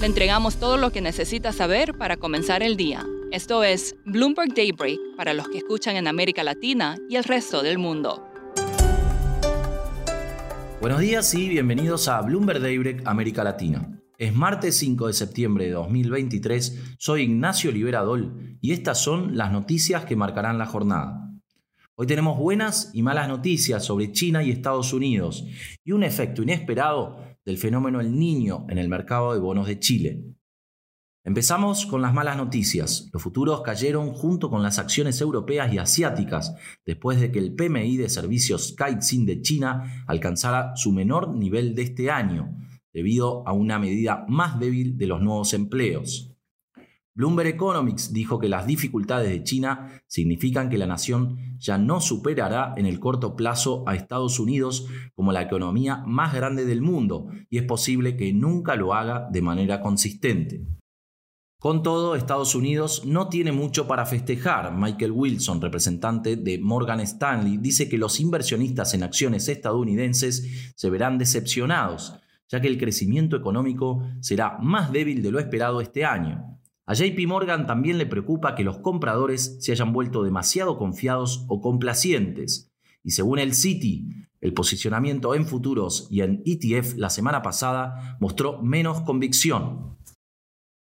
Le entregamos todo lo que necesita saber para comenzar el día. Esto es Bloomberg Daybreak para los que escuchan en América Latina y el resto del mundo. Buenos días y bienvenidos a Bloomberg Daybreak América Latina. Es martes 5 de septiembre de 2023, soy Ignacio Liberadol y estas son las noticias que marcarán la jornada. Hoy tenemos buenas y malas noticias sobre China y Estados Unidos y un efecto inesperado del fenómeno El Niño en el mercado de bonos de Chile. Empezamos con las malas noticias. Los futuros cayeron junto con las acciones europeas y asiáticas después de que el PMI de servicios Caixin de China alcanzara su menor nivel de este año, debido a una medida más débil de los nuevos empleos. Bloomberg Economics dijo que las dificultades de China significan que la nación ya no superará en el corto plazo a Estados Unidos como la economía más grande del mundo y es posible que nunca lo haga de manera consistente. Con todo, Estados Unidos no tiene mucho para festejar. Michael Wilson, representante de Morgan Stanley, dice que los inversionistas en acciones estadounidenses se verán decepcionados, ya que el crecimiento económico será más débil de lo esperado este año. A JP Morgan también le preocupa que los compradores se hayan vuelto demasiado confiados o complacientes. Y según el Citi, el posicionamiento en futuros y en ETF la semana pasada mostró menos convicción.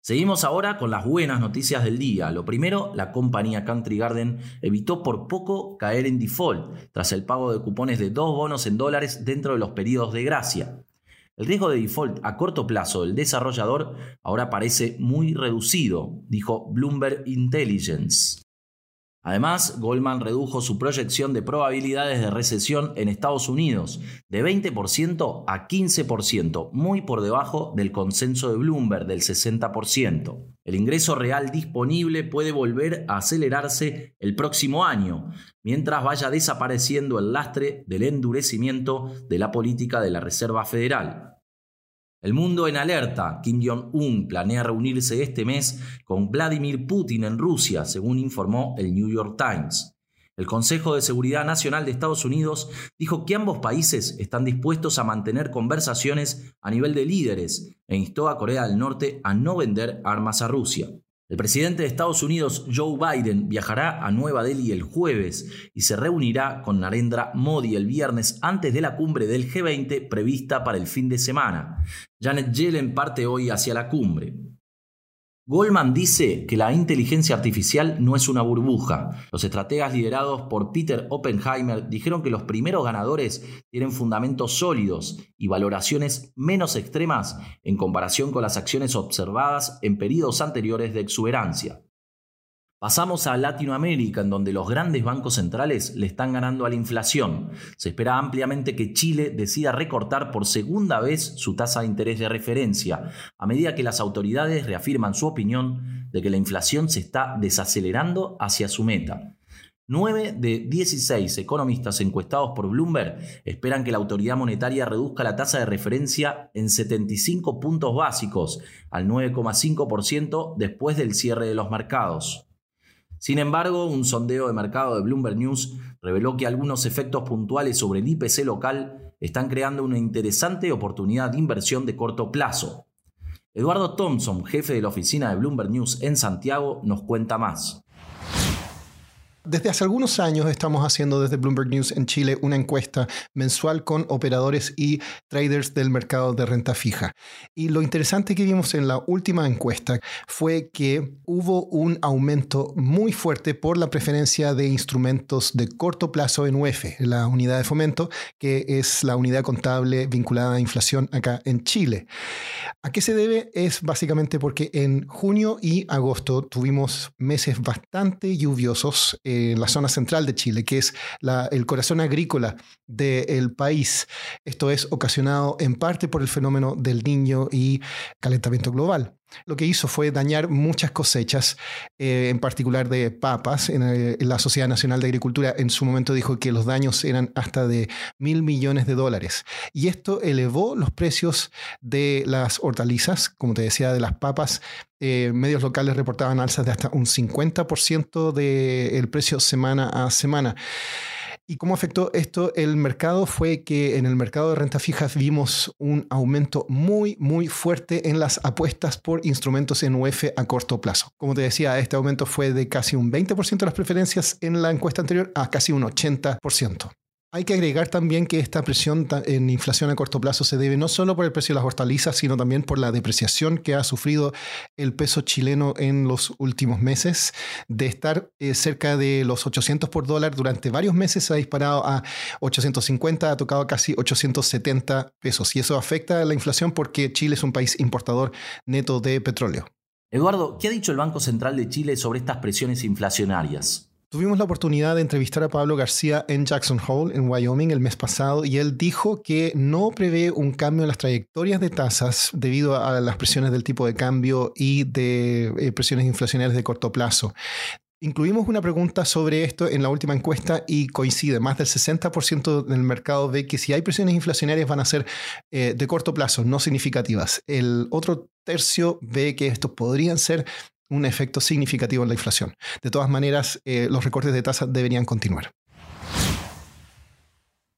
Seguimos ahora con las buenas noticias del día. Lo primero, la compañía Country Garden evitó por poco caer en default tras el pago de cupones de dos bonos en dólares dentro de los periodos de gracia. El riesgo de default a corto plazo del desarrollador ahora parece muy reducido, dijo Bloomberg Intelligence. Además, Goldman redujo su proyección de probabilidades de recesión en Estados Unidos de 20% a 15%, muy por debajo del consenso de Bloomberg del 60%. El ingreso real disponible puede volver a acelerarse el próximo año, mientras vaya desapareciendo el lastre del endurecimiento de la política de la Reserva Federal. El mundo en alerta. Kim Jong-un planea reunirse este mes con Vladimir Putin en Rusia, según informó el New York Times. El Consejo de Seguridad Nacional de Estados Unidos dijo que ambos países están dispuestos a mantener conversaciones a nivel de líderes e instó a Corea del Norte a no vender armas a Rusia. El presidente de Estados Unidos, Joe Biden, viajará a Nueva Delhi el jueves y se reunirá con Narendra Modi el viernes antes de la cumbre del G20 prevista para el fin de semana. Janet Yellen parte hoy hacia la cumbre. Goldman dice que la inteligencia artificial no es una burbuja. Los estrategas liderados por Peter Oppenheimer dijeron que los primeros ganadores tienen fundamentos sólidos y valoraciones menos extremas en comparación con las acciones observadas en periodos anteriores de exuberancia. Pasamos a Latinoamérica, en donde los grandes bancos centrales le están ganando a la inflación. Se espera ampliamente que Chile decida recortar por segunda vez su tasa de interés de referencia, a medida que las autoridades reafirman su opinión de que la inflación se está desacelerando hacia su meta. 9 de 16 economistas encuestados por Bloomberg esperan que la autoridad monetaria reduzca la tasa de referencia en 75 puntos básicos al 9,5% después del cierre de los mercados. Sin embargo, un sondeo de mercado de Bloomberg News reveló que algunos efectos puntuales sobre el IPC local están creando una interesante oportunidad de inversión de corto plazo. Eduardo Thompson, jefe de la oficina de Bloomberg News en Santiago, nos cuenta más. Desde hace algunos años estamos haciendo desde Bloomberg News en Chile una encuesta mensual con operadores y traders del mercado de renta fija. Y lo interesante que vimos en la última encuesta fue que hubo un aumento muy fuerte por la preferencia de instrumentos de corto plazo en UEF, la unidad de fomento, que es la unidad contable vinculada a inflación acá en Chile. ¿A qué se debe? Es básicamente porque en junio y agosto tuvimos meses bastante lluviosos en la zona central de Chile, que es el corazón agrícola del país. Esto es ocasionado en parte por el fenómeno del niño y calentamiento global lo que hizo fue dañar muchas cosechas, eh, en particular de papas. En, la Sociedad Nacional de Agricultura en su momento dijo que los daños eran hasta de mil millones de dólares. Y esto elevó los precios de las hortalizas, como te decía, de las papas. Eh, medios locales reportaban alzas de hasta un 50% del precio semana a semana. ¿Y cómo afectó esto el mercado? Fue que en el mercado de renta fija vimos un aumento muy, muy fuerte en las apuestas por instrumentos en UF a corto plazo. Como te decía, este aumento fue de casi un 20% de las preferencias en la encuesta anterior a casi un 80%. Hay que agregar también que esta presión en inflación a corto plazo se debe no solo por el precio de las hortalizas, sino también por la depreciación que ha sufrido el peso chileno en los últimos meses. De estar eh, cerca de los 800 por dólar durante varios meses, se ha disparado a 850, ha tocado casi 870 pesos. Y eso afecta a la inflación porque Chile es un país importador neto de petróleo. Eduardo, ¿qué ha dicho el Banco Central de Chile sobre estas presiones inflacionarias? Tuvimos la oportunidad de entrevistar a Pablo García en Jackson Hole, en Wyoming, el mes pasado, y él dijo que no prevé un cambio en las trayectorias de tasas debido a las presiones del tipo de cambio y de eh, presiones inflacionarias de corto plazo. Incluimos una pregunta sobre esto en la última encuesta y coincide, más del 60% del mercado ve que si hay presiones inflacionarias van a ser eh, de corto plazo, no significativas. El otro tercio ve que estos podrían ser un efecto significativo en la inflación. De todas maneras, eh, los recortes de tasa deberían continuar.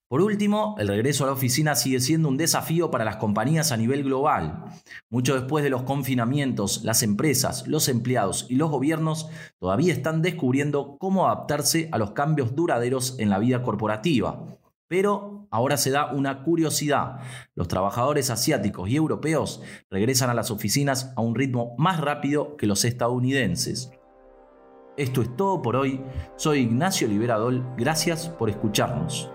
Por último, el regreso a la oficina sigue siendo un desafío para las compañías a nivel global. Mucho después de los confinamientos, las empresas, los empleados y los gobiernos todavía están descubriendo cómo adaptarse a los cambios duraderos en la vida corporativa. Pero ahora se da una curiosidad. Los trabajadores asiáticos y europeos regresan a las oficinas a un ritmo más rápido que los estadounidenses. Esto es todo por hoy. Soy Ignacio Liberadol. Gracias por escucharnos.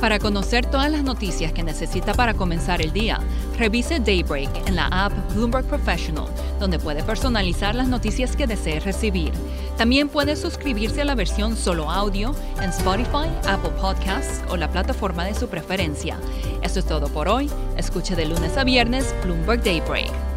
Para conocer todas las noticias que necesita para comenzar el día, revise Daybreak en la app Bloomberg Professional, donde puede personalizar las noticias que desee recibir. También puede suscribirse a la versión solo audio en Spotify, Apple Podcasts o la plataforma de su preferencia. Eso es todo por hoy. Escuche de lunes a viernes Bloomberg Daybreak.